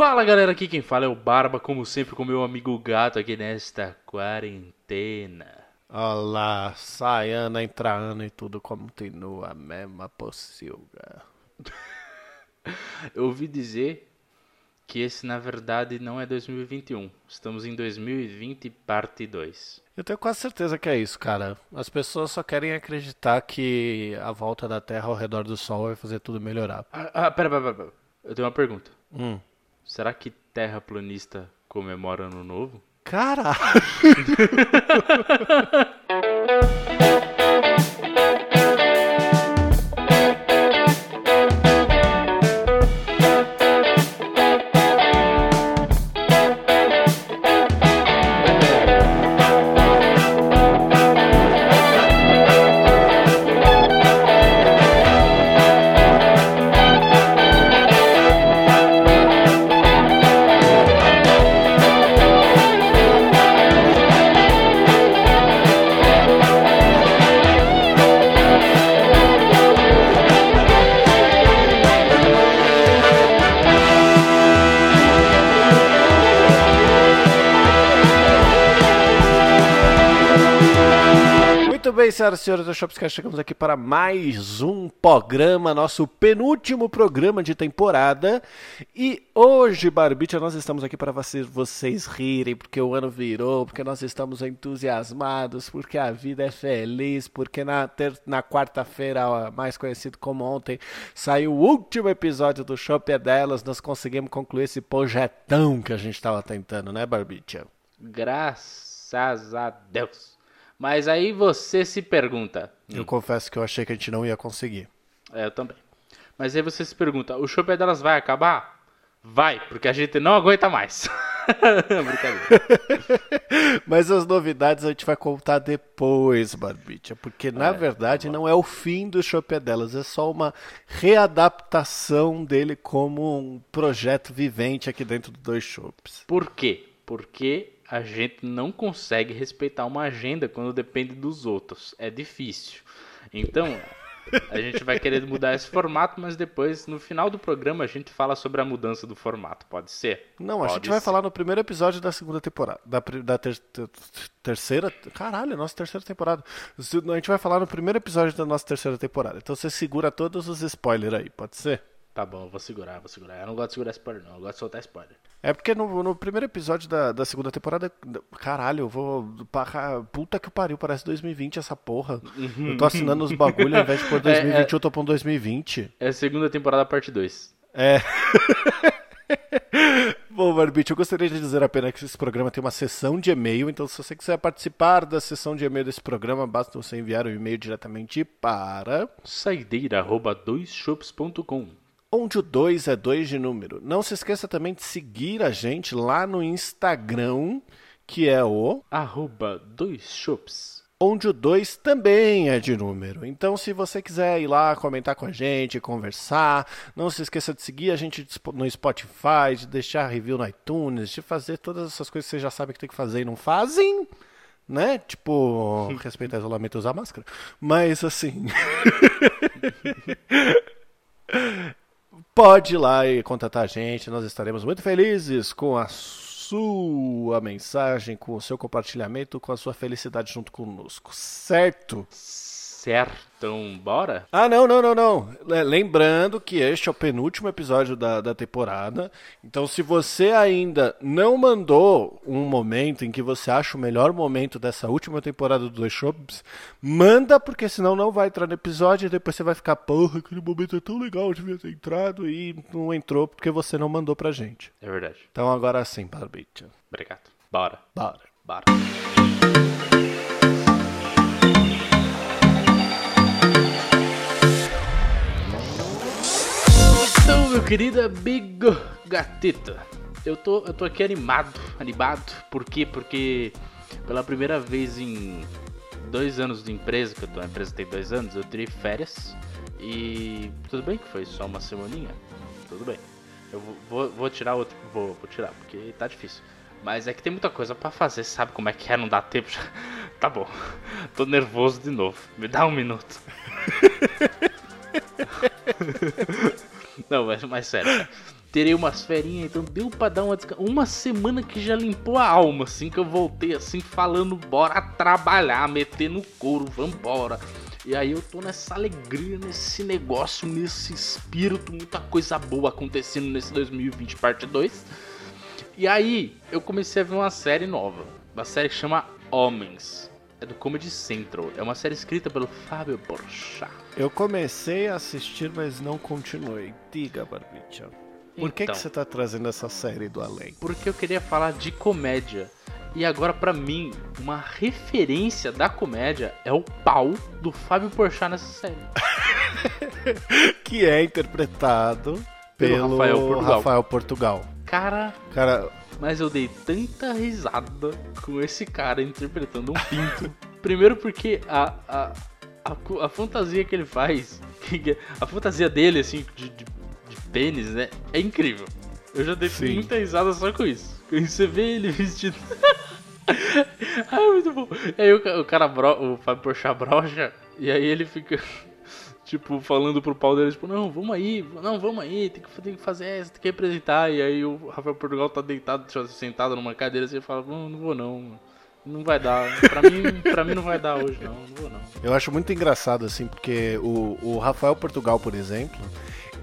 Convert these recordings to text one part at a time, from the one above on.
Fala galera, aqui quem fala é o Barba, como sempre com meu amigo Gato aqui nesta quarentena. Olá, sai ano, entra ano e tudo continua a mesma pocilga. Eu ouvi dizer que esse na verdade não é 2021, estamos em 2020 parte 2. Eu tenho quase certeza que é isso, cara. As pessoas só querem acreditar que a volta da Terra ao redor do Sol vai fazer tudo melhorar. Ah, ah pera, pera, pera, eu tenho uma pergunta. Hum. Será que terraplanista comemora ano novo? Caralho! Muito bem, senhoras e senhores do Shopscast, chegamos aqui para mais um programa, nosso penúltimo programa de temporada. E hoje, Barbicha, nós estamos aqui para vocês, rirem, porque o ano virou, porque nós estamos entusiasmados, porque a vida é feliz, porque na, ter, na quarta-feira, mais conhecido como ontem, saiu o último episódio do Shop é Delas, nós conseguimos concluir esse projetão que a gente estava tentando, né, Barbicha? Graças a Deus. Mas aí você se pergunta. Eu confesso que eu achei que a gente não ia conseguir. É, eu também. Mas aí você se pergunta, o show delas vai acabar? Vai, porque a gente não aguenta mais. Brincadeira. Mas as novidades a gente vai contar depois, Barbicha, porque na É, verdade tá não é o fim do Chopé delas, é só uma readaptação dele como um projeto vivente aqui dentro do Dois Shops. Por quê? Porque a gente não consegue respeitar uma agenda quando depende dos outros. É difícil. Então, a gente vai querer mudar esse formato, mas depois, no final do programa, a gente fala sobre a mudança do formato. Pode ser? Não, a Pode gente vai ser. falar no primeiro episódio da segunda temporada. Da, da ter- ter- terceira. Caralho, nossa terceira temporada. A gente vai falar no primeiro episódio da nossa terceira temporada. Então você segura todos os spoilers aí, pode ser? Tá bom, eu vou segurar, vou segurar. Eu não gosto de segurar spoiler, não. Eu gosto de soltar spoiler. É porque no, no primeiro episódio da, da segunda temporada. Caralho, eu vou. pa- Puta que pariu, parece 2020 essa porra. Eu tô assinando os bagulho ao invés de pôr 2021, eu tô pondo 2020. É a segunda temporada, parte 2. É. Bom, Barbite, eu gostaria de dizer apenas que esse programa tem uma sessão de e-mail, então se você quiser participar da sessão de e-mail desse programa, basta você enviar um e-mail diretamente para Saideira, arroba doisshops.com. onde o 2 é 2 de número. Não se esqueça também de seguir a gente lá no Instagram, que é o Arroba doisshops. onde o 2 também é de número. Então, se você quiser ir lá comentar com a gente, conversar, não se esqueça de seguir a gente no Spotify, de deixar review no iTunes, de fazer todas essas coisas que vocês já sabem que tem que fazer e não fazem. Né? Tipo, respeitar isolamento e usar máscara. Mas assim. Pode ir lá e contatar a gente, nós estaremos muito felizes com a sua mensagem, com o seu compartilhamento, com a sua felicidade junto conosco, certo? Certo, então bora? Ah, não, não, não, não. Le- Lembrando que este é o penúltimo episódio da, da temporada. Então, se você ainda não mandou um momento em que você acha o melhor momento dessa última temporada do Dois Shops, manda, porque senão não vai entrar no episódio e depois você vai ficar, porra, aquele momento é tão legal, eu devia ter entrado e não entrou porque você não mandou pra gente. É verdade. Então, agora sim, Barbicha. Obrigado. Bora. Bora. Bora. Então, meu querido amigo gatito, eu tô, eu tô aqui animado, animado, por quê? Porque pela primeira vez em dois anos de empresa, que eu tô, a empresa tem dois anos, eu tirei férias e tudo bem que foi só uma semaninha, tudo bem. Eu vou, vou, vou tirar outro, vou, vou tirar, porque tá difícil. Mas é que tem muita coisa pra fazer, sabe como é que é? Não dá tempo. já. Tá bom. Tô nervoso de novo. Me dá um minuto. Não, mas, mas sério. terei umas ferinhas, então deu pra dar uma desca... Uma semana que já limpou a alma, assim, que eu voltei assim, falando, bora trabalhar, meter no couro, vambora. E aí eu tô nessa alegria, nesse negócio, nesse espírito, muita coisa boa acontecendo nesse 2020 parte 2. E aí eu comecei a ver uma série nova, uma série que chama Homens. É do Comedy Central. É uma série escrita pelo Fábio Porchat. Eu comecei a assistir, mas não continuei. Diga, Barbicha. Por que, Então. que você tá trazendo essa série do além? porque eu queria falar de comédia. E agora, pra mim, uma referência da comédia é o pau do Fábio Porchat nessa série. Que é interpretado pelo, Pelo Rafael Portugal. Rafael Portugal. Cara, Cara, mas eu dei tanta risada com esse cara interpretando um pinto. Primeiro porque a, a, a, a fantasia que ele faz, a fantasia dele, assim, de, de, de pênis, né, é incrível. Eu já dei Sim. muita risada só com isso. Quando você vê ele vestido... Ai, muito bom. E aí o, o cara, bro, o Fábio Porchat brocha, e aí ele fica... Tipo, falando pro pau dele, tipo, não, vamos aí, não, vamos aí, tem que, tem que fazer essa, tem que representar. E aí o Rafael Portugal tá deitado, tipo, sentado numa cadeira assim, e fala, não, não vou não, não vai dar. Pra mim, pra mim não vai dar hoje, não, não vou não. eu acho muito engraçado, assim, porque o, o Rafael Portugal, por exemplo,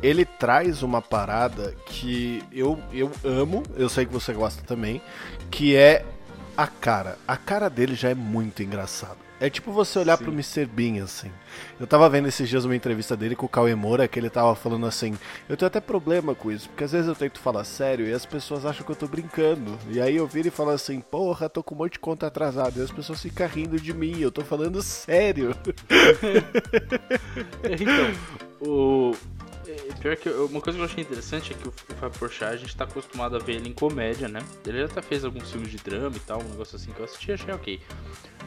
ele traz uma parada que eu, eu amo, eu sei que você gosta também, que é a cara. A cara dele já é muito engraçado. É tipo você olhar Sim. pro Mr. Bean, assim. Eu tava vendo esses dias uma entrevista dele com o Cauê Moura, que ele tava falando assim, eu tenho até problema com isso, porque às vezes eu tento falar sério e as pessoas acham que eu tô brincando. E aí eu viro e falo assim, porra, tô com um monte de conta atrasada. E as pessoas ficam rindo de mim, eu tô falando sério. Então, o. Pior que eu- uma coisa que eu achei interessante é que o Fábio Porchat, a gente tá acostumado a ver ele em comédia, né? Ele já até fez alguns filmes de drama e tal, um negócio assim que eu assisti achei ok.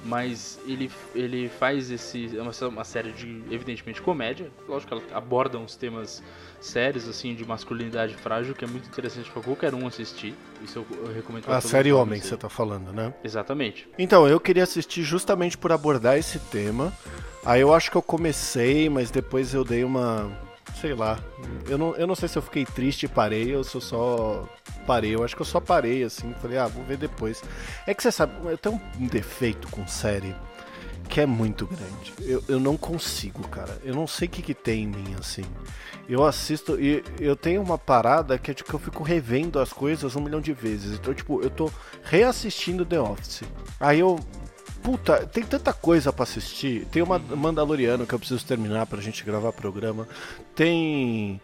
Mas ele, ele faz esse. É uma, uma série de, evidentemente, comédia. Lógico que ela aborda uns temas sérios, assim, de masculinidade frágil, que é muito interessante pra qualquer um assistir. Isso eu, eu recomendo pra A série Homem, você tá falando, né? Exatamente. Então, eu queria assistir justamente por abordar esse tema. Aí eu acho que eu comecei, mas depois eu dei uma. Sei lá. Eu não, eu não sei se eu fiquei triste e parei ou se eu só parei. Eu acho que eu só parei, assim. Falei, ah, vou ver depois. É que você sabe, eu tenho um defeito com série que é muito grande. Eu, eu não consigo, cara. Eu não sei o que, que tem em mim, assim. Eu assisto e eu tenho uma parada que é tipo que eu fico revendo as coisas um milhão de vezes. Então, tipo, eu tô reassistindo The Office. Aí eu. Puta, tem tanta coisa pra assistir. Tem uma Mandaloriano que eu preciso terminar pra gente gravar programa. Tem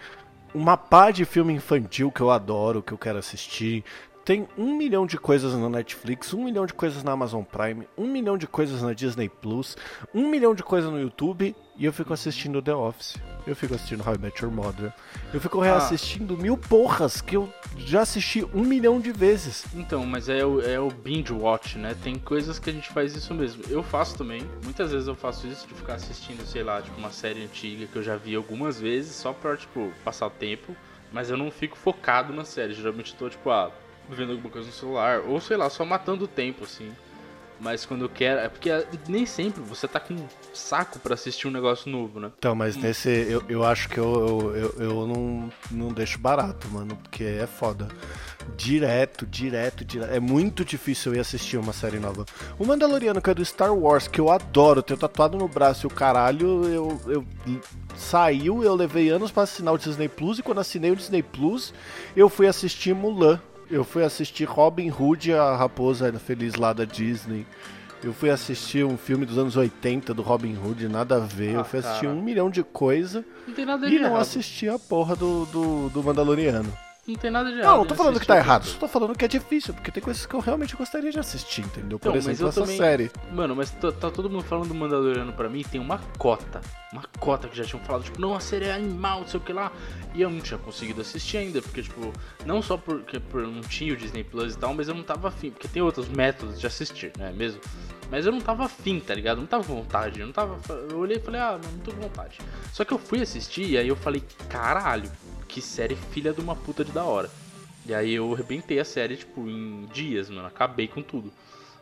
uma pá de filme infantil que eu adoro, que eu quero assistir. Tem um milhão de coisas na Netflix, um milhão de coisas na Amazon Prime, um milhão de coisas na Disney Plus, um milhão de coisas no YouTube e eu fico assistindo The Office. Eu fico assistindo How I Met Your Mother. Eu fico reassistindo mil porras que eu já assisti um milhão de vezes. Então, mas é o, é o binge watch, né? Tem coisas que a gente faz isso mesmo. Eu faço também. Muitas vezes eu faço isso de ficar assistindo, sei lá, tipo uma série antiga que eu já vi algumas vezes, só pra, tipo, passar o tempo. Mas eu não fico focado na série. Geralmente eu tô, tipo, ah, vendo alguma coisa no celular. Ou sei lá, só matando o tempo, assim. Mas quando eu quero. É porque nem sempre você tá com saco pra assistir um negócio novo, né? Então, mas nesse. Eu, eu acho que eu, eu, eu, eu não, não deixo barato, mano, porque é foda. Direto, direto, direto. É muito difícil eu ir assistir uma série nova. O Mandaloriano, que é do Star Wars, que eu adoro, tenho tatuado no braço e o caralho, eu, eu saiu, eu levei anos pra assinar o Disney Plus, e quando assinei o Disney Plus, eu fui assistir Mulan. Eu fui assistir Robin Hood, a raposa feliz lá da Disney. Eu fui assistir um filme dos anos 80 do Robin Hood, nada a ver. eu Ah, fui assistir cara. um milhão de coisa Não e não errado. assisti a porra do, do, do Mandaloriano. Não tem nada de errado. Não, não tô falando que tá errado, só tô falando que é difícil, porque tem coisas que eu realmente gostaria de assistir, entendeu? Por Então, exemplo, essa também- série. Mano, mas tá, tá todo mundo falando do Mandaloriano pra mim, tem uma cota. Uma cota que já tinham falado, tipo, não, a série é animal, não sei o que lá. E eu não tinha conseguido assistir ainda, porque, tipo, não só porque por não tinha o Disney Plus e tal, mas eu não tava afim, porque tem outros métodos de assistir, né, mesmo? Mas eu não tava afim, tá ligado? Não tava com vontade, eu não tava. Eu olhei e falei, ah, não tô com vontade. Só que eu fui assistir e aí eu falei, caralho, que série filha de uma puta de da hora. E aí eu arrebentei a série, tipo, em dias, mano. Acabei com tudo.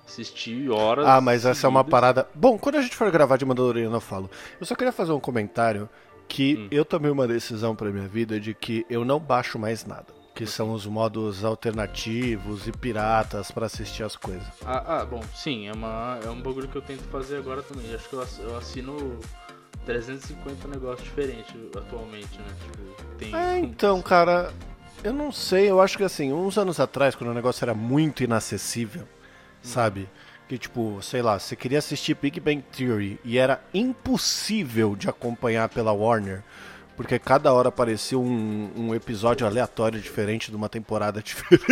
Assisti horas. Ah, mas essa é uma parada. Bom, quando a gente for gravar de Mandaloriano, eu falo. Eu só queria fazer um comentário que Hum. eu tomei uma decisão pra minha vida de que eu não baixo mais nada. Que são os modos alternativos e piratas pra assistir as coisas. Ah, ah, bom, sim, é, uma, é um bagulho que eu tento fazer agora também. Acho que eu assino 350 negócios diferentes atualmente, né? Tipo, tem. É, então, cara, eu não sei, eu acho que assim, uns anos atrás, quando o negócio era muito inacessível, sabe? Que tipo, sei lá, você queria assistir Big Bang Theory e era impossível de acompanhar pela Warner, porque cada hora aparecia um, um episódio aleatório diferente de uma temporada diferente.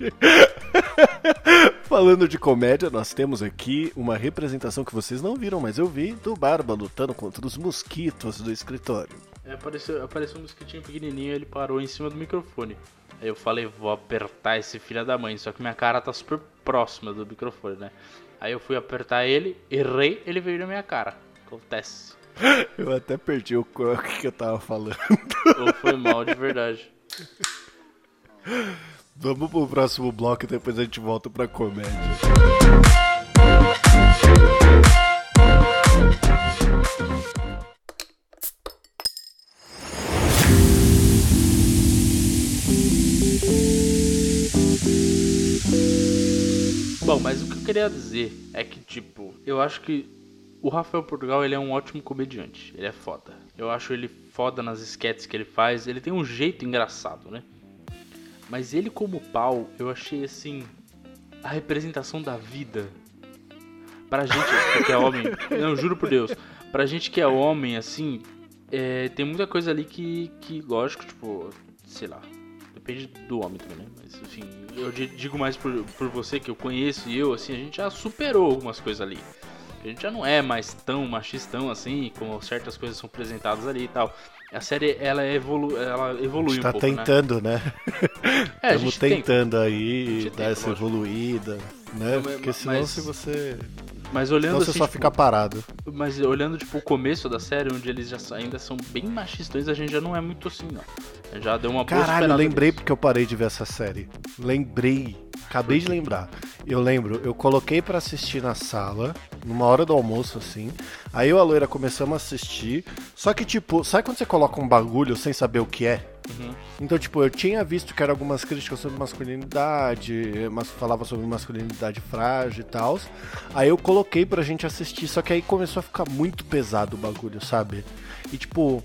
Falando de comédia, nós temos aqui uma representação que vocês não viram, mas eu vi, do Barba lutando contra os mosquitos do escritório. É, apareceu, apareceu um mosquitinho pequenininho ele parou em cima do microfone. Aí eu falei, vou apertar esse filho da mãe, só que minha cara tá super próxima do microfone, né? Aí eu fui apertar ele, errei, ele veio na minha cara. Acontece. Eu até perdi o que eu tava falando. Ou foi mal de verdade. Vamos pro próximo bloco e depois a gente volta pra comédia. Bom, mas o que eu queria dizer é que, tipo, eu acho que o Rafael Portugal ele é um ótimo comediante. Ele é foda. Eu acho ele foda nas sketches que ele faz. Ele tem um jeito engraçado, né? Mas ele como pau, eu achei assim a representação da vida. Pra gente que é homem, não, juro por Deus, pra gente que é homem, assim, é, tem muita coisa ali que, que, lógico, tipo, sei lá, depende do homem também, né? Mas, enfim, eu di- digo mais por, por você que eu conheço e eu, assim, a gente já superou algumas coisas ali. A gente já não é mais tão machistão assim, como certas coisas são apresentadas ali e tal. A série, ela, evolu ela A evolui gente um tá pouco, né? tentando, né? É, a Estamos gente tenta. tentando A aí gente dar essa lógico. evoluída, né? Porque senão mas- se você. Mas olhando Senão você assim, só tipo, fica parado. Mas olhando, tipo, o começo da série, onde eles já ainda são bem machistões, a gente já não é muito assim, não. Já deu uma boa Caralho, superada lembrei nisso. porque eu parei de ver essa série. Lembrei. Acabei de lembrar. Eu lembro, eu coloquei pra assistir na sala, numa hora do almoço, assim. Aí eu e a loira começamos a assistir. Só que, tipo, sabe quando você coloca um bagulho sem saber o que é? Uhum. Então, tipo, eu tinha visto que eram algumas críticas sobre masculinidade, mas falava sobre masculinidade frágil e tal. Aí eu coloquei pra gente assistir, só que aí começou a ficar muito pesado o bagulho, sabe? E tipo,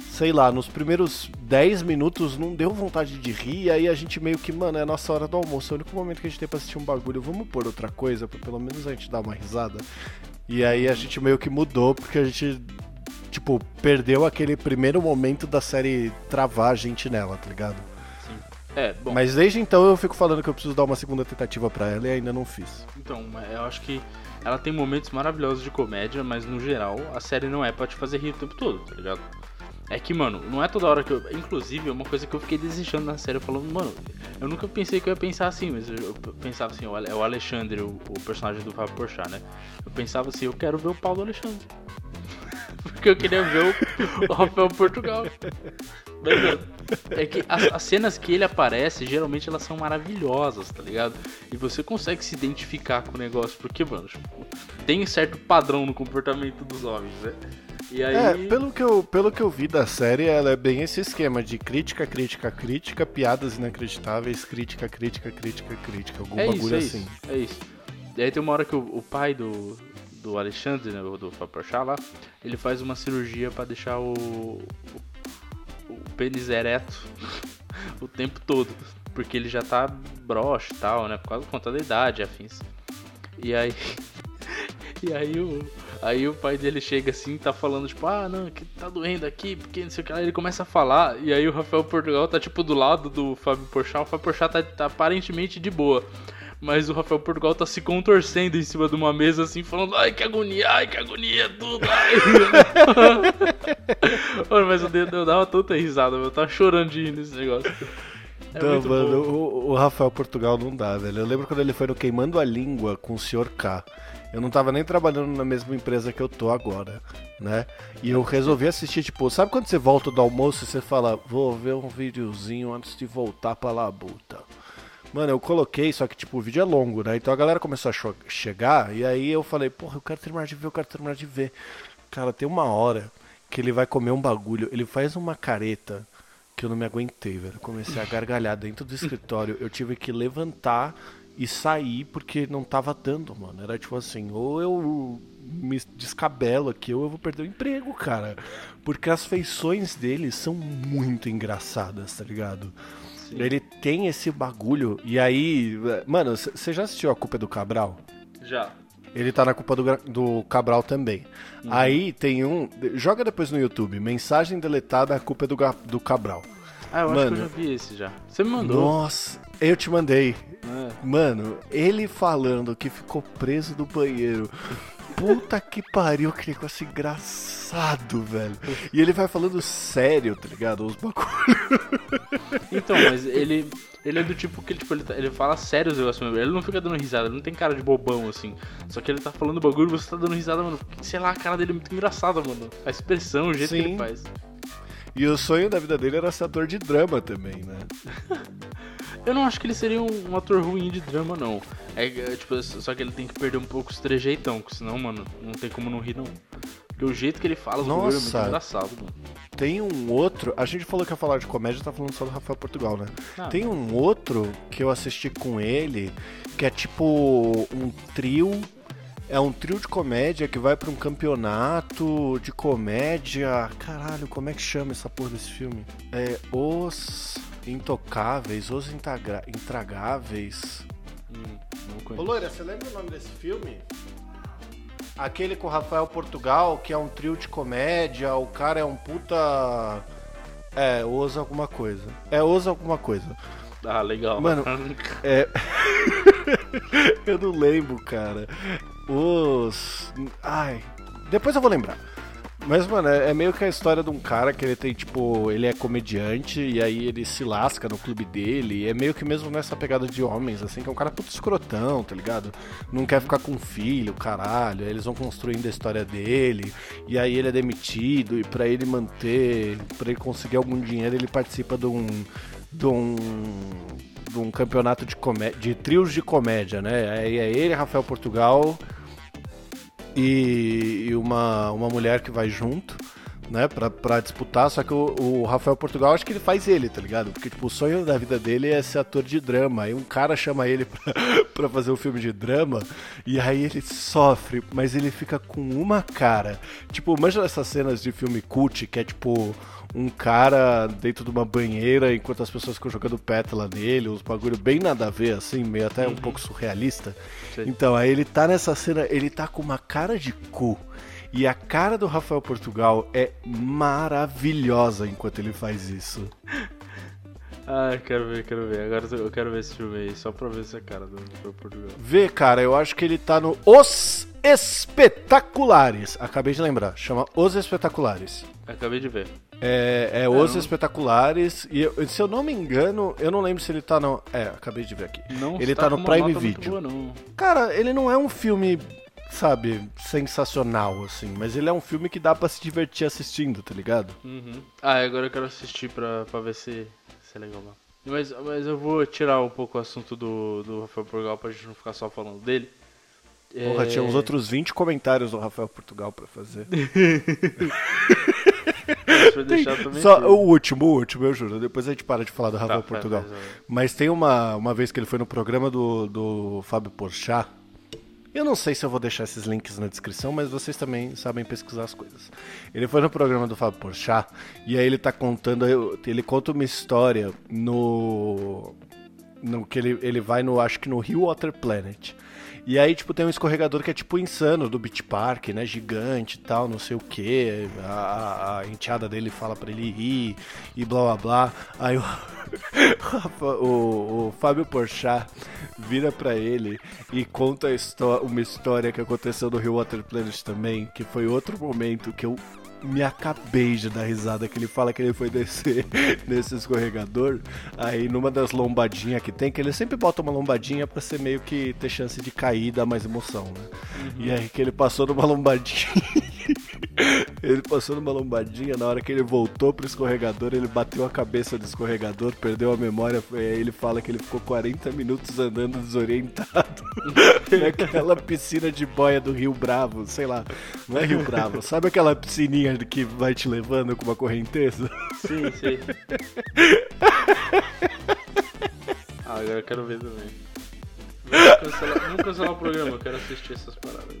sei lá, nos primeiros 10 minutos não deu vontade de rir, e aí a gente meio que, mano, é a nossa hora do almoço, é o único momento que a gente tem pra assistir um bagulho, vamos pôr outra coisa, pra pelo menos a gente dar uma risada. E aí a gente meio que mudou, porque a gente, tipo, perdeu aquele primeiro momento da série travar a gente nela, tá ligado? Sim. É, bom, Mas desde então eu fico falando que eu preciso dar uma segunda tentativa pra ela e ainda não fiz. então, eu acho que ela tem momentos maravilhosos de comédia, mas no geral, a série não é pra te fazer rir o tempo todo, tá ligado? É que, mano, não é toda hora que eu. Inclusive, é uma coisa que eu fiquei desejando na série. Falando, mano, eu nunca pensei que eu ia pensar assim, mas eu, pensava assim, é o Alexandre, o, o personagem do Fábio Porchat, né? Eu pensava assim, eu quero ver o pau do Alexandre. Porque eu queria ver o, o Rafael Portugal. Mas, é que as, as cenas que ele aparece, geralmente elas são maravilhosas, tá ligado? E você consegue se identificar com o negócio, porque, mano, tipo, tem certo padrão no comportamento dos homens, né? E aí. É, pelo que, eu, pelo que eu vi da série, ela é bem esse esquema de crítica, crítica, crítica, piadas inacreditáveis, crítica, crítica, crítica, crítica. Algum É isso, bagulho é assim. isso, é isso. E aí tem uma hora que o, o pai do, do Alexandre, né, do Paporchá lá, ele faz uma cirurgia pra deixar o, o, o pênis ereto o tempo todo. Porque ele já tá broxa e tal, né? Por causa por conta da idade, afins. E aí. E aí o. Aí o pai dele chega assim, tá falando, tipo, ah, não, que tá doendo aqui, porque não sei o que lá. Ele começa a falar, e aí o Rafael Portugal tá, tipo, do lado do Fábio Porchat. O Fábio Porchat tá, tá aparentemente de boa. Mas o Rafael Portugal tá se contorcendo em cima de uma mesa, assim, falando, ai, que agonia, ai, que agonia, tudo, ai. Mano, mas eu, eu dava tanta risada, eu tava chorando de rir nesse negócio. É Não, mano, o, o Rafael Portugal não dá, velho. Eu lembro quando ele foi no Queimando a Língua com o Sr. K. Eu não tava nem trabalhando na mesma empresa que eu tô agora, né? E eu resolvi assistir, tipo, sabe quando você volta do almoço e você fala, vou ver um videozinho antes de voltar pra labuta? Mano, eu coloquei, só que tipo, o vídeo é longo, né? Então a galera começou a chegar, e aí eu falei, porra, eu quero terminar de ver, eu quero terminar de ver. Cara, tem uma hora que ele vai comer um bagulho, ele faz uma careta que eu não me aguentei, velho. Comecei a gargalhar dentro do escritório. Eu tive que levantar e sair porque não tava dando, mano. Era tipo assim, ou eu me descabelo aqui ou eu vou perder o emprego, cara. Porque as feições dele são muito engraçadas, tá ligado? Sim. Ele tem esse bagulho. E aí, mano, você já assistiu A Culpa é do Cabral? Já. Ele tá na culpa do, do Cabral também. Uhum. Aí tem um. Joga depois no YouTube. Mensagem deletada, a culpa é do, do Cabral. Ah, eu Mano, acho que eu já vi esse já. Você me mandou. Nossa, eu te mandei. É. Mano, ele falando que ficou preso no banheiro. Puta que pariu, que negócio engraçado, velho. E ele vai falando sério, tá ligado? Os bagulhos. Então, mas ele. Ele é do tipo que ele, tipo, ele, tá, ele fala sério os negócios mesmo. Ele não fica dando risada, ele não tem cara de bobão assim. Só que ele tá falando bagulho e você tá dando risada, mano. Sei lá, a cara dele é muito engraçada, mano. A expressão, o jeito Sim. que ele faz. E o sonho da vida dele era ser ator de drama também, né? Eu não acho que ele seria um, um ator ruim de drama, não. É, é, tipo, só que ele tem que perder um pouco os trejeitão, senão, mano, não tem como não rir, não. Porque o jeito que ele fala, os Nossa, é muito engraçado, mano. Tem um outro. A gente falou que ia falar de comédia, tá falando só do Rafael Portugal, né? Ah. Tem um outro que eu assisti com ele, que é tipo um trio é um trio de comédia que vai para um campeonato de comédia. Caralho, como é que chama essa porra desse filme? É Os Intocáveis, Os Intagra... Intragáveis. Hum, Ô Loira, você lembra o nome desse filme? Aquele com o Rafael Portugal, que é um trio de comédia, o cara é um puta. É, Os alguma coisa. É Os alguma coisa. Ah, legal. Mano, é. eu não lembro, cara os. Ai. Depois eu vou lembrar. Mas, mano, é, é meio que a história de um cara que ele tem, tipo, ele é comediante e aí ele se lasca no clube dele. é meio que mesmo nessa pegada de homens, assim, que é um cara puto escrotão, tá ligado? Não quer ficar com filho, caralho. Aí eles vão construindo a história dele. E aí ele é demitido. E para ele manter, para ele conseguir algum dinheiro, ele participa de um. de um de um campeonato de, comé de trios de comédia, né? Aí é ele, Rafael Portugal, e, e uma, uma mulher que vai junto né, pra, pra disputar, só que o, o, Rafael Portugal, acho que ele faz ele, tá ligado? Porque, tipo, o sonho da vida dele é ser ator de drama, aí um cara chama ele pra, pra fazer um filme de drama, e aí ele sofre, mas ele fica com uma cara. Tipo, manja essas cenas de filme cult, que é, tipo, um cara dentro de uma banheira enquanto as pessoas ficam jogando pétala nele, uns bagulho bem nada a ver, assim, meio até um uhum. pouco surrealista. Sim. Então, aí ele tá nessa cena, ele tá com uma cara de cu. E a cara do Rafael Portugal é maravilhosa enquanto ele faz isso. Ah, quero ver, quero ver. Agora eu quero ver esse filme aí, só pra ver essa cara do Rafael Portugal. Vê, cara, eu acho que ele tá no Os Espetaculares. Acabei de lembrar, chama Os Espetaculares. Acabei de ver. É, é, é Os Espetaculares. E eu, se eu não me engano, eu não lembro se ele tá no. É, acabei de ver aqui. Não ele tá no Prime Video. Boa, Cara, ele não é um filme sabe, sensacional, assim. Mas ele é um filme que dá para se divertir assistindo, tá ligado? Uhum. Ah, agora eu quero assistir pra, pra ver se, se é legal. Mas, mas eu vou tirar um pouco o assunto do, do Rafael Portugal pra gente não ficar só falando dele. Porra, é... tinha uns outros 20 comentários do Rafael Portugal pra fazer. Só o último, o último, eu juro. Depois a gente para de falar do Rafael tá, Portugal. Mas tem uma, uma vez que ele foi no programa do, do Fábio Porchat, eu não sei se eu vou deixar esses links na descrição, mas vocês também sabem pesquisar as coisas. Ele foi no programa do Fábio Porchat e aí ele tá contando, ele conta uma história no no que ele, ele vai no acho que no Rio Water Planet. E aí, tipo, tem um escorregador que é tipo insano do Beach Park, né? Gigante e tal, não sei o que. A, a, enteada dele fala para ele ir e blá blá blá. Aí o, o, o Fábio Porchat vira para ele e conta uma história que aconteceu no Rio Water Planet também, que foi outro momento que eu me acabei de dar risada que ele fala que ele foi descer nesse escorregador. Aí numa das lombadinhas que tem, que ele sempre bota uma lombadinha para ser meio que ter chance de cair e dar mais emoção, né? Uhum. E aí que ele passou numa lombadinha. Ele passou numa lombadinha, na hora que ele voltou pro escorregador, ele bateu a cabeça do escorregador, perdeu a memória, e aí ele fala que ele ficou 40 minutos andando desorientado naquela piscina de boia do Rio Bravo, sei lá, não é Rio Bravo, sabe aquela piscininha que vai te levando com uma correnteza? Sim, sim. ah, agora eu quero ver também. Vamos cancelar, vamos cancelar o programa, eu quero assistir essas paradas.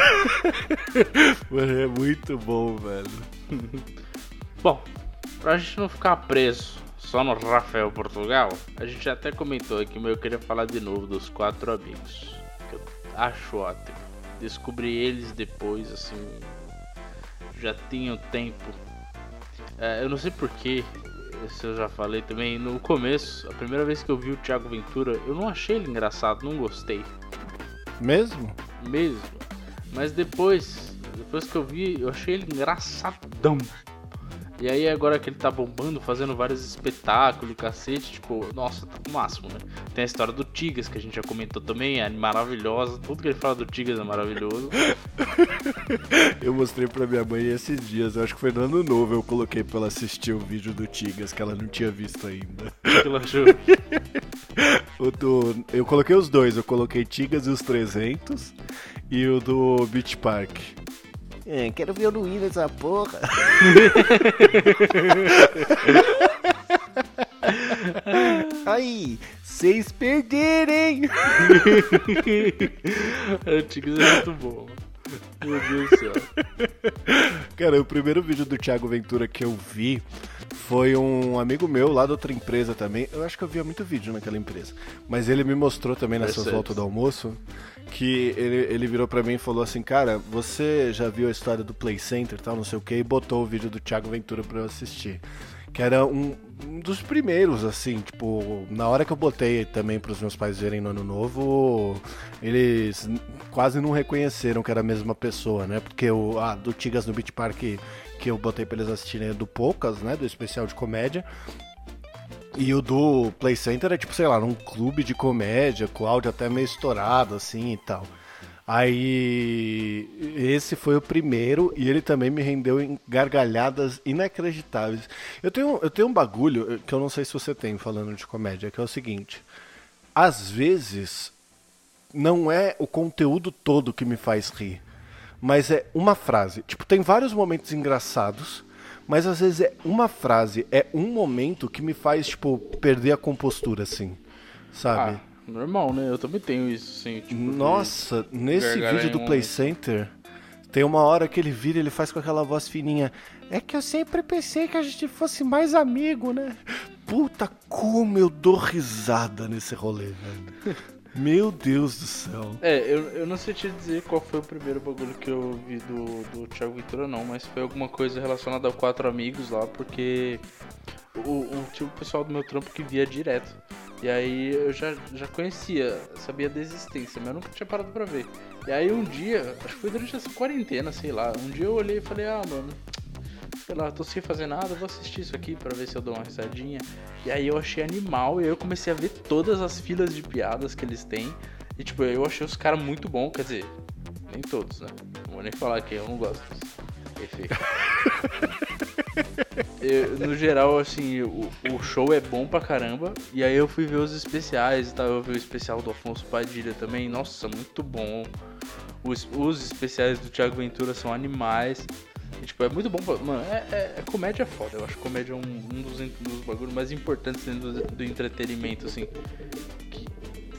Mano, é muito bom, velho. Bom, pra gente não ficar preso só no Rafael Portugal, a gente até comentou aqui, mas eu queria falar de novo dos quatro amigos. Que eu acho ótimo. Descobri eles depois, assim. Já tinha tempo. É, eu não sei porquê, se eu já falei também. No começo, a primeira vez que eu vi o Thiago Ventura, eu não achei ele engraçado, não gostei. Mesmo? Mesmo. Mas depois, depois que eu vi, eu achei ele engraçadão. E aí agora que ele tá bombando, fazendo vários espetáculos, cacete, tipo, nossa, tá o máximo, né? Tem a história do Tigas, que a gente já comentou também, é maravilhosa. Tudo que ele fala do Tigas é maravilhoso. eu mostrei pra minha mãe esses dias, eu acho que foi no ano novo, eu coloquei pra ela assistir o vídeo do Tigas, que ela não tinha visto ainda. O que ela achou? do, eu coloquei os dois, eu coloquei Tigas e os 300 e o do Beach Park. É, quero ver o Luiz nessa porra. Aí, vocês perderem! Antigos é muito bom. Meu Deus do céu. Cara, o primeiro vídeo do Thiago Ventura que eu vi foi um amigo meu lá da outra empresa também. Eu acho que eu via muito vídeo naquela empresa. Mas ele me mostrou também nessas voltas do almoço que ele, ele virou para mim e falou assim, cara, você já viu a história do Play Center tal, não sei o que, e botou o vídeo do Thiago Ventura pra eu assistir. Que era um, um dos primeiros, assim, tipo, na hora que eu botei também para os meus pais verem no ano novo, eles quase não reconheceram que era a mesma pessoa, né? Porque o ah, do Tigas no Beach Park que eu botei para eles assistirem é do Poucas, né? Do especial de comédia. E o do Play Center é tipo, sei lá, num clube de comédia, com áudio até meio estourado, assim e tal. Aí esse foi o primeiro e ele também me rendeu em gargalhadas inacreditáveis. Eu tenho, eu tenho um bagulho que eu não sei se você tem falando de comédia, que é o seguinte: às vezes não é o conteúdo todo que me faz rir, mas é uma frase. Tipo, tem vários momentos engraçados mas às vezes é uma frase, é um momento que me faz, tipo, perder a compostura, assim. Sabe? Ah, normal, né? Eu também tenho isso, sim. Tipo, Nossa, nesse vídeo do Play Center, tem uma hora que ele vira ele faz com aquela voz fininha. É que eu sempre pensei que a gente fosse mais amigo, né? Puta, como eu dou risada nesse rolê, velho. Meu Deus do céu. É, eu, eu não sei te dizer qual foi o primeiro bagulho que eu vi do, do Thiago Ventura, não, mas foi alguma coisa relacionada a quatro amigos lá, porque o, o tipo pessoal do meu trampo que via direto. E aí eu já, já conhecia, sabia da existência, mas eu nunca tinha parado pra ver. E aí um dia, acho que foi durante essa quarentena, sei lá, um dia eu olhei e falei, ah, mano, sei lá, tô sem fazer nada, vou assistir isso aqui para ver se eu dou uma risadinha. E aí eu achei animal e aí eu comecei a ver todas as filas de piadas que eles têm. E tipo, eu achei os caras muito bons, quer dizer, nem todos, né? Não vou nem falar que eu não gosto disso. eu, no geral, assim, o, o, show é bom pra caramba. E aí eu fui ver os especiais e tal. Eu vi o especial do Afonso Padilha também. Nossa, muito bom. Os, os especiais do Thiago Ventura são animais. E, tipo, é muito bom. Pra... Mano, é, é, é, comédia foda. Eu acho que comédia é um, um dos, dos bagulhos mais importantes dentro do, do entretenimento, assim. Que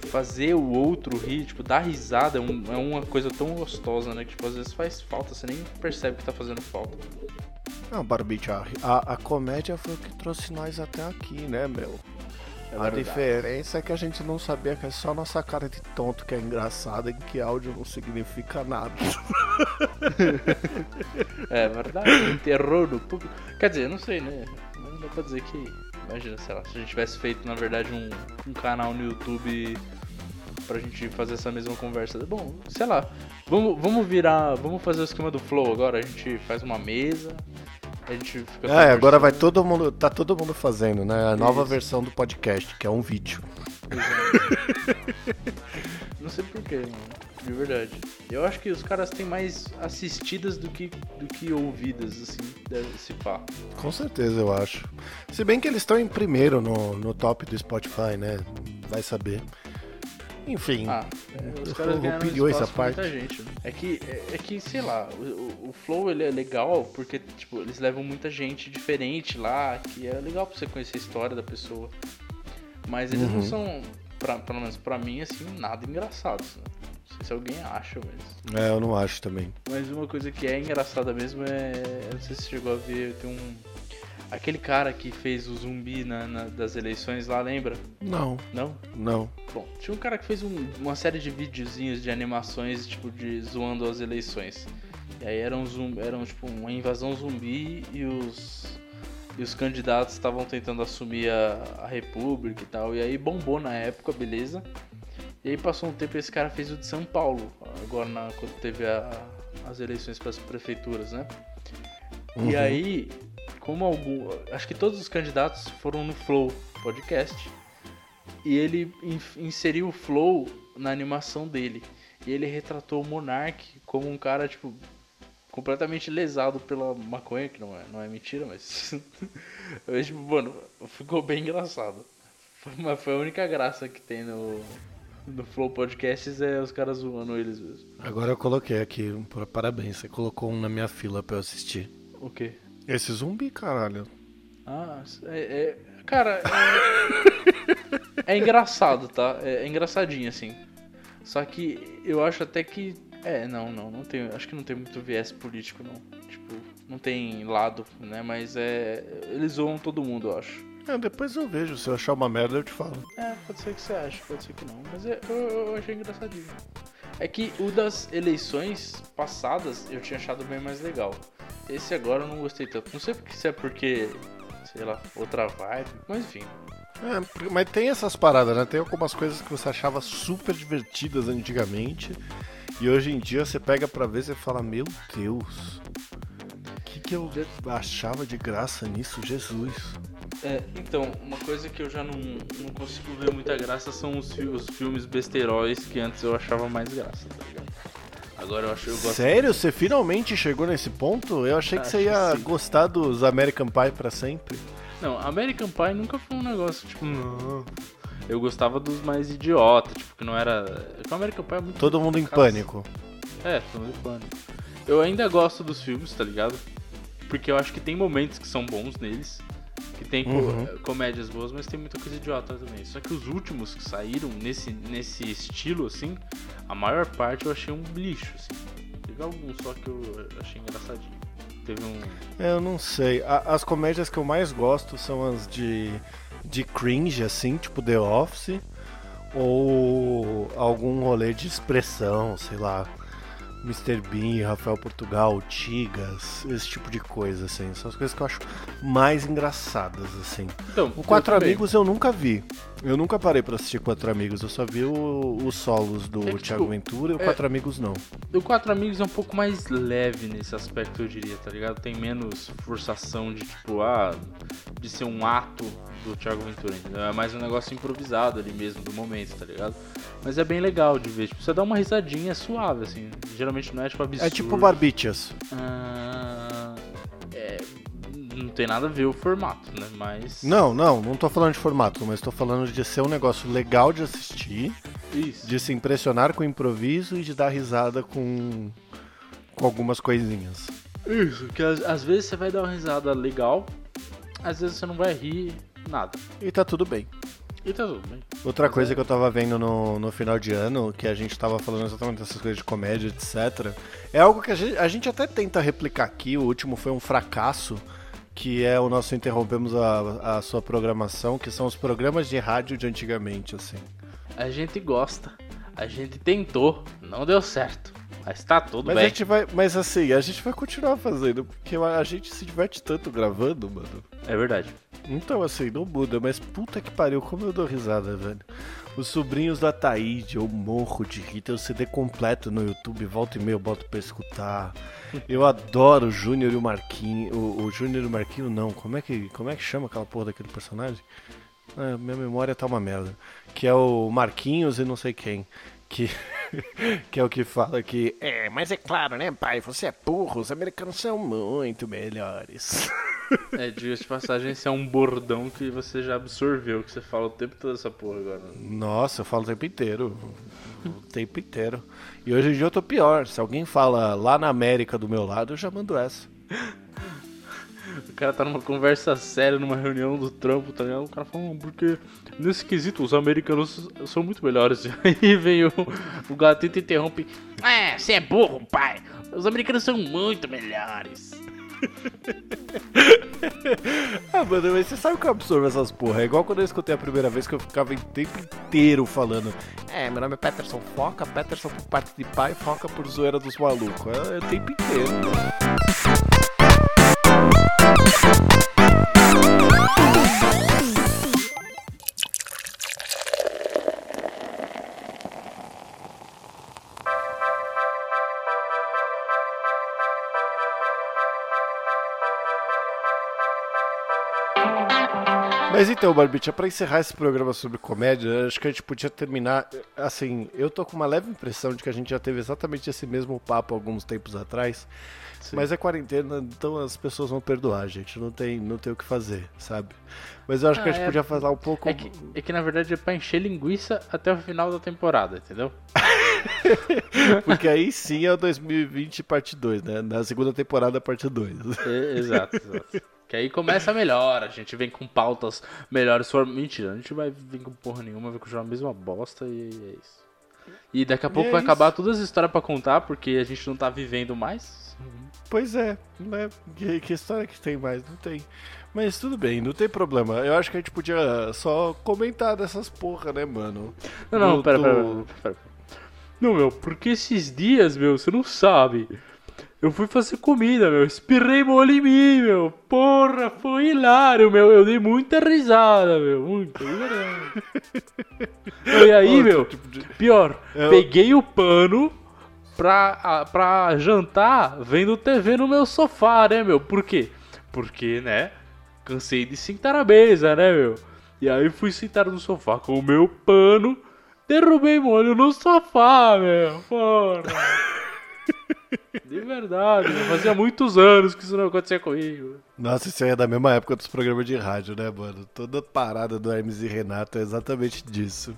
fazer o outro rir, tipo, dar risada é, um, é, uma coisa tão gostosa, né? Que, tipo, às vezes faz falta, você nem percebe que tá fazendo falta. Não, Barbite, a, a, a comédia foi o que trouxe nós até aqui, né, meu? É a diferença é que a gente não sabia que é só nossa cara de tonto que é engraçada e que áudio não significa nada. é verdade, terror do público. Quer dizer, não sei, né? Não dá pra dizer que. Imagina, sei lá, se a gente tivesse feito, na verdade, um, um canal no YouTube pra gente fazer essa mesma conversa. Bom, sei lá. Vamos, vamos virar. Vamos fazer o esquema do Flow agora. A gente faz uma mesa, a gente fica É, agora vai todo mundo. Tá todo mundo fazendo, né? A nova Isso. versão do podcast, que é um vídeo. Não sei porquê, mano. De verdade. Eu acho que os caras têm mais assistidas do que, do que ouvidas, assim, desse pá. Com certeza, eu acho. Se bem que eles estão em primeiro no, no top do Spotify, né? Vai saber. Enfim, Ah, é, os caras ganharam essa com muita parte. gente. né? É que, é, é que sei lá, o, o- Flow ele é legal porque, tipo, eles levam muita gente diferente lá, que é legal pra você conhecer a história da pessoa. Mas eles não Uhum. são, pra, pelo menos pra mim, assim, nada engraçados, né? Não sei se alguém acha, mas... é, eu não acho também. Mas uma coisa que é engraçada mesmo é. Não sei se você chegou a ver, tem um. Aquele cara que fez o zumbi na, na- das eleições lá, lembra? Não, Não? não. Bom, tinha um cara que fez um- uma série de videozinhos de animações, tipo, de zoando as eleições. E aí era um zumbi, era um, tipo uma invasão zumbi e os. E os candidatos estavam tentando assumir a, a república e tal. E aí bombou na época, beleza. E aí passou um tempo e esse cara fez o de São Paulo, agora na- quando teve a- as eleições para as prefeituras, né? Uhum. E aí, como algum. Acho que todos os candidatos foram no Flow podcast. E ele in- inseriu o Flow na animação dele. E ele retratou o Monark como um cara, tipo, completamente lesado pela maconha, que não é, não é mentira, mas. mas, tipo, mano, ficou bem engraçado. Foi, mas foi a única graça que tem no, no Flow Podcasts é os caras zoando eles mesmo. Agora eu coloquei aqui, par- parabéns, você colocou um na minha fila pra eu assistir. O quê? Esse zumbi, caralho. Ah, é. é- cara, é, é engraçado, tá? É, é engraçadinho, assim. Só que eu acho até que. É, não, não, não tem. Acho que não tem muito viés político, não. Tipo, não tem lado, né? Mas é. Eles zoam todo mundo, eu acho. É, depois eu vejo, se eu achar uma merda eu te falo. É, pode ser que você ache, pode ser que não. Mas é, eu, eu achei engraçadinho. É que o das eleições passadas eu tinha achado bem mais legal. Esse agora eu não gostei tanto. Não sei se é porque, sei lá, outra vibe. Mas enfim. É, mas tem essas paradas, né? Tem algumas coisas que você achava super divertidas antigamente. E hoje em dia você pega pra ver e fala, meu Deus. O que, que eu achava de graça nisso, Jesus? É, então, uma coisa que eu já não, não consigo ver muita graça são os, os filmes besteiróis que antes eu achava mais graça, tá ligado? Agora eu acho eu gosto. Sério? Você finalmente chegou nesse ponto? Eu achei que você Acho ia que sim. gostar dos American Pie pra sempre. Não, American Pie nunca foi um negócio, tipo, não. Eu gostava dos mais idiotas, tipo, que não era. o American Pie é muito. Todo mundo em Cara, pânico. É, todo mundo em pânico. Eu ainda gosto dos filmes, tá ligado? Porque eu acho que tem momentos que são bons neles. Que tem Uhum. comédias boas, mas tem muita coisa idiota também. Só que os últimos que saíram nesse, nesse estilo, assim, a maior parte eu achei um lixo, assim. Teve alguns só que eu achei engraçadinho. Teve um. É, Eu não sei. A- as comédias que eu mais gosto são as de, de cringe, assim, tipo The Office. Ou algum rolê de expressão, sei lá. Mr. Bean, Rafael Portugal, Tigas, esse tipo de coisa, assim. São as coisas que eu acho mais engraçadas, assim. Então, O Quatro eu. Amigos eu nunca vi. Eu nunca parei pra assistir Quatro Amigos. Eu só vi os solos do É que, Thiago tipo, Ventura e o é- Quatro Amigos não. O Quatro Amigos é um pouco mais leve nesse aspecto, eu diria, tá ligado? Tem menos forçação de, tipo, ah, de ser um ato do Thiago Ventura, entendeu? É mais um negócio improvisado ali mesmo, do momento, tá ligado? Mas é bem legal de ver, tipo, você dá uma risadinha suave, assim. Geralmente não é, tipo, absurdo. É tipo Barbichas. Ah, é, não tem nada a ver o formato, né? Mas... Não, não, não tô falando de formato, mas tô falando de ser um negócio legal de assistir, Isso. de se impressionar com o improviso e de dar risada com, com algumas coisinhas. Isso, que às, às vezes você vai dar uma risada legal, às vezes você não vai rir nada. E tá tudo bem. E tá tudo bem. Outra coisa que eu tava vendo no, no final de ano, que a gente tava falando exatamente dessas coisas de comédia, etc. É algo que a gente, a gente até tenta replicar aqui, o último foi um fracasso, que é o nosso Interrompemos a, a Sua Programação, que são os programas de rádio de antigamente, assim. A gente gosta. A gente tentou, não deu certo. Mas tá tudo Mas a bem. gente vai. Mas assim, a gente vai continuar fazendo, porque a gente se diverte tanto gravando, mano. É verdade. Então, assim, não muda, mas puta que pariu, como eu dou risada, velho. Os sobrinhos da Taíde, eu morro de rir, tem o CD completo no YouTube, volta e meia eu boto pra escutar. Eu adoro o Júnior e o Marquinho. O, o Júnior e o Marquinho não, como é, que, como é que chama aquela porra daquele personagem? Ah, minha memória tá uma merda. Que é o Marquinhos e não sei quem. que, que é o que fala que é, mas é claro, né, pai? Você é burro, os americanos são muito melhores. É, diga de passagem, esse é um bordão que você já absorveu, que você fala o tempo todo essa porra agora. Nossa, eu falo o tempo inteiro. O tempo inteiro. E hoje em dia eu tô pior. Se alguém fala lá na América do meu lado, eu já mando essa. O cara tá numa conversa séria, numa reunião do trampo, tá ligado? O cara fala, "Não, porque nesse quesito os americanos são muito melhores. Aí vem o, o gatito e interrompe. É, você é burro, pai. Os americanos são muito melhores. Ah, mano, mas você sabe que eu absorvo essas porra? É igual quando eu escutei a primeira vez que eu ficava o tempo inteiro falando. É, meu nome é Peterson Foca, Peterson por parte de pai, Foca por zoeira dos malucos. É, o tempo inteiro. Mas então, Barbicha, pra encerrar esse programa sobre comédia, acho que a gente podia terminar. Assim, eu tô com uma leve impressão de que a gente já teve exatamente esse mesmo papo alguns tempos atrás. Mas é quarentena, então as pessoas vão perdoar, a gente. Não tem, não tem o que fazer, sabe? Mas eu acho que a Ah, gente é- podia falar um pouco. É que, é que na verdade é pra encher linguiça até o final da temporada, entendeu? Porque aí sim é o 2020 parte 2, né? Na segunda temporada, parte 2. É, exato, exato. Que aí começa melhor, a gente vem com pautas melhores. For... Mentira, a gente vai vir com porra nenhuma, vai continuar a mesma bosta e é isso. E daqui a pouco é vai isso. acabar todas as histórias pra contar, porque a gente não tá vivendo mais. Pois é, né? Que, que história que tem mais? Não tem. Mas tudo bem, não tem problema. Eu acho que a gente podia só comentar dessas porra, né, mano? Não, não, Do- pera, pera, do- pera, pera. Não, meu, porque esses dias, meu, você não sabe. Eu fui fazer comida, meu, espirrei molho em mim, meu. Porra, foi hilário, meu. Eu dei muita risada, meu. Muito, E aí, meu, tipo pior, Eu- peguei o pano pra, pra jantar vendo TV no meu sofá, né, meu? Por quê? Porque, né, cansei de sentar na mesa, né, meu? E aí fui sentar no sofá com o meu pano, derrubei molho no sofá, meu. Porra. De verdade, fazia muitos anos que isso não acontecia comigo. Nossa, isso aí é da mesma época dos programas de rádio, né, mano? Toda parada do Hermes e Renato é exatamente disso.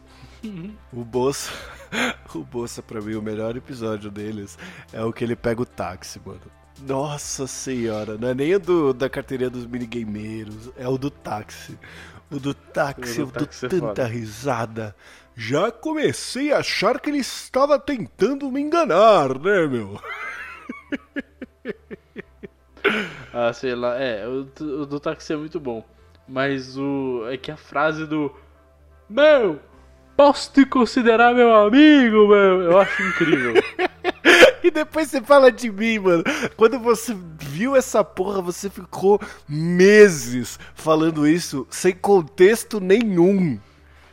O Bolsa, o Bolsa, pra mim, o melhor episódio deles é o que ele pega o táxi, mano. Nossa senhora, não é nem o do, da carteirinha dos minigameiros, é o do táxi. O do táxi, O eu do dou táxi é tanta foda. risada. Já comecei a achar que ele estava tentando me enganar, né, meu? Ah, sei lá, é, o, do- o do táxi é muito bom. Mas o. É que a frase do. Meu! Posso te considerar meu amigo, meu? Eu acho incrível. E depois você fala de mim, mano. Quando você viu essa porra, você ficou meses falando isso sem contexto nenhum.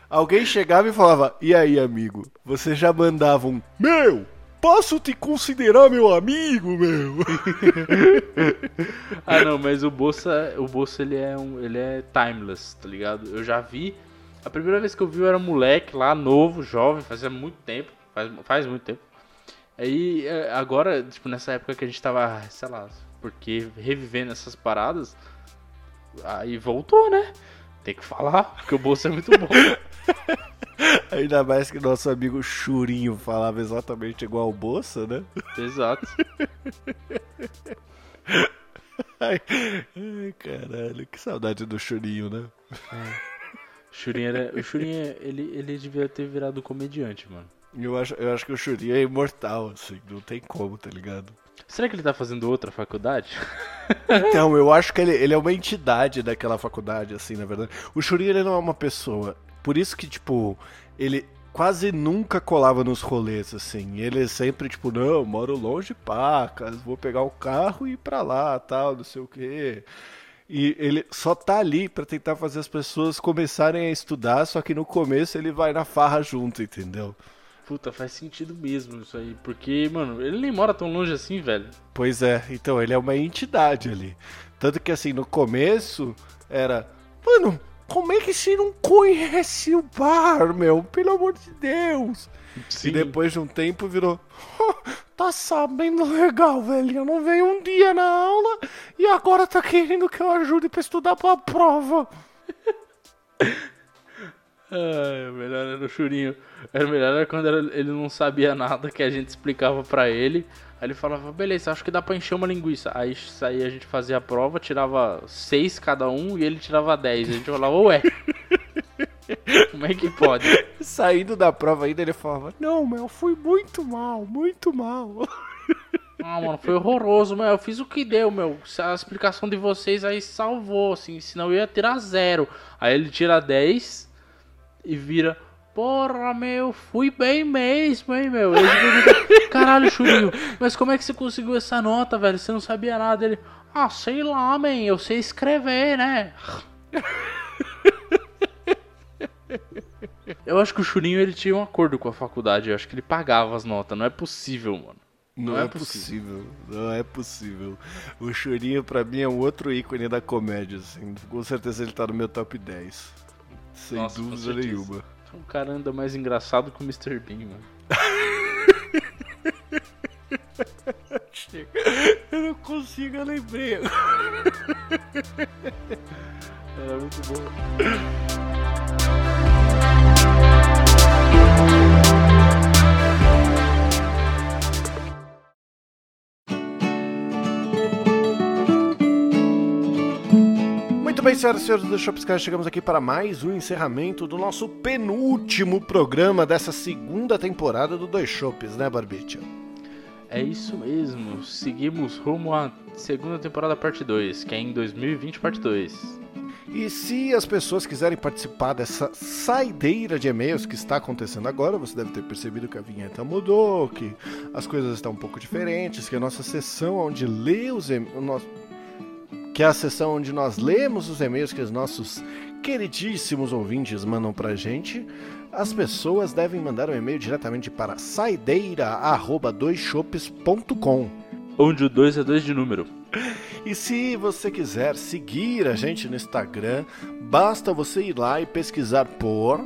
Alguém chegava e falava: E aí, amigo? Você já mandava um: Meu, posso te considerar meu amigo, meu? ah, não, mas o Bolsa, o Bolsa ele é um, ele é timeless, tá ligado? Eu já vi. A primeira vez que eu vi eu era moleque lá, novo, jovem, fazia muito tempo, faz, faz muito tempo. Aí é, agora, tipo, nessa época que a gente tava, sei lá, porque revivendo essas paradas, aí voltou, né? Tem que falar, porque o Bolsa é muito bom. Ainda mais que nosso amigo Churinho falava exatamente igual o Bolsa, né? Exato. Ai, ai, caralho, que saudade do Churinho, né? Churinha era, o Churinha, ele, ele devia ter virado comediante, mano. Eu acho, eu acho que o Churinho é imortal, assim, não tem como, tá ligado? Será que ele tá fazendo outra faculdade? Então, eu acho que ele, ele é uma entidade daquela faculdade, assim, na verdade. O Churinho, ele não é uma pessoa. Por isso que, tipo, ele quase nunca colava nos rolês, assim. Ele sempre, tipo, não, moro longe, pacas, vou pegar o carro e ir pra lá, tal, não sei o quê. E ele só tá ali pra tentar fazer as pessoas começarem a estudar, só que no começo ele vai na farra junto, entendeu? Puta, faz sentido mesmo isso aí. Porque, mano, ele nem mora tão longe assim, velho. Pois é, então ele é uma entidade ali. Tanto que assim, no começo era, mano, como é que você não conhece o bar, meu? Pelo amor de Deus. Sim. E depois de um tempo virou. Tá sabendo legal, velho. Eu não veio um dia na aula e agora tá querendo que eu ajude pra estudar pra prova. Ai, melhor era o Churinho. Era melhor era quando era- ele não sabia nada que a gente explicava pra ele. Aí ele falava, beleza, acho que dá pra encher uma linguiça. Aí saía, a gente fazia a prova, tirava seis cada um e ele tirava 10. A gente falava, ué, como é que pode? Saindo da prova ainda, ele falava: Não, meu, eu fui muito mal, muito mal. Ah, mano, foi horroroso, meu. Eu fiz o que deu, meu. A explicação de vocês aí salvou, assim. Senão eu ia tirar zero. Aí ele tira 10 e vira. Porra, meu, fui bem mesmo, hein, meu. Ele pergunta, caralho, Churinho, mas como é que você conseguiu essa nota, velho? Você não sabia nada. Ele, ah, sei lá, man, eu sei escrever, né? Eu acho que o Churinho ele tinha um acordo com a faculdade. Eu acho que ele pagava as notas. Não é possível, mano. Não, é, possível. não é possível. O Chorinho, pra mim, é um outro ícone da comédia, assim. Com certeza ele tá no meu top 10. Sem Nossa, dúvida nenhuma. O cara anda mais engraçado que o Mr. Bean, mano. Chega. Eu não consigo, eu lembrei. Era muito bom. Bem, senhoras e senhores do Shopscast, chegamos aqui para mais um encerramento do nosso penúltimo programa dessa segunda temporada do Dois Shops, né, Barbicha? É isso mesmo. Seguimos rumo à segunda temporada parte 2, que é em 2020 parte 2. E se as pessoas quiserem participar dessa saideira de e-mails que está acontecendo agora, você deve ter percebido que a vinheta mudou, que as coisas estão um pouco diferentes, que a nossa sessão onde lê os e-mails. Que é a sessão onde nós lemos os e-mails que os nossos queridíssimos ouvintes mandam pra gente. As pessoas devem mandar um e-mail diretamente para saideira.doisshopes.com. Onde o 2 é 2 de número. E se você quiser seguir a gente no Instagram, basta você ir lá e pesquisar por.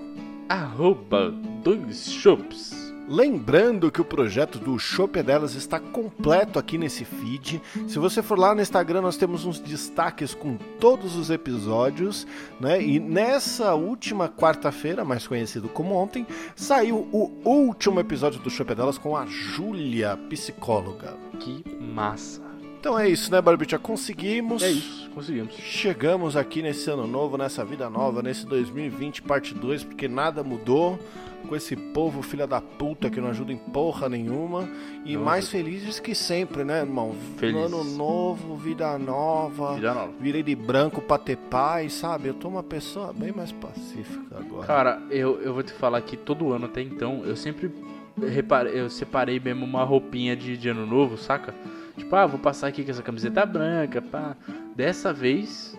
Arroba 2 shops. Lembrando que o projeto do Shop é Delas está completo aqui nesse feed. Se você for lá no Instagram, nós temos uns destaques com todos os episódios, né? E nessa última quarta-feira, mais conhecido como ontem, saiu o último episódio do Shop é Delas com a Júlia, psicóloga. Que massa. Então é isso, né, Barbicha? Conseguimos. É isso, conseguimos. Chegamos aqui nesse ano novo, nessa vida nova, nesse 2020 parte 2, porque nada mudou com esse povo filha da puta que não ajuda em porra nenhuma e Não mais felizes que sempre, né, irmão? Felizes. Ano novo, vida nova. Vida nova. Virei de branco pra ter paz, sabe? Eu tô uma pessoa bem mais pacífica agora. Cara, eu, eu vou te falar que todo ano até então, eu sempre reparei, eu separei mesmo uma roupinha de, de ano novo, saca? Tipo, ah, vou passar aqui com essa camiseta branca, pá. Dessa vez,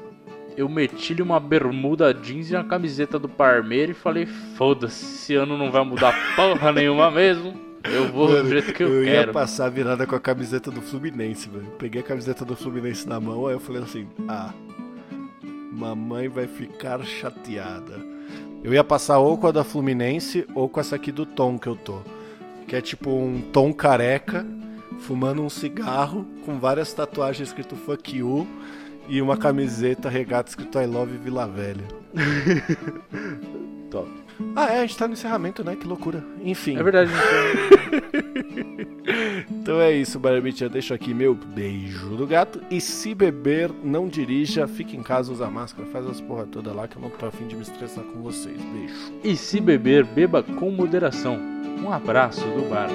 eu meti-lhe uma bermuda jeans e uma camiseta do Parmeiro e falei, foda-se, esse ano não vai mudar porra nenhuma mesmo. Eu vou Mano, do jeito que eu, eu ia quero. passar virada com a camiseta do Fluminense, velho. Peguei a camiseta do Fluminense na mão, aí eu falei assim: ah, mamãe vai ficar chateada. Eu ia passar ou com a da Fluminense ou com essa aqui do Tom que eu tô. Que é tipo um Tom careca, fumando um cigarro, com várias tatuagens escrito fuck you e uma camiseta regata escrito I love Vila Velha. Top. Ah, é, a gente tá no encerramento, né? Que loucura. Enfim. É verdade, gente. Então é isso, Barbite. Eu deixo aqui meu beijo do gato. E se beber, não dirija, fique em casa, usa máscara, faz as porra toda lá que eu não tô afim de me estressar com vocês. Beijo. E se beber, beba com moderação. Um abraço do bar.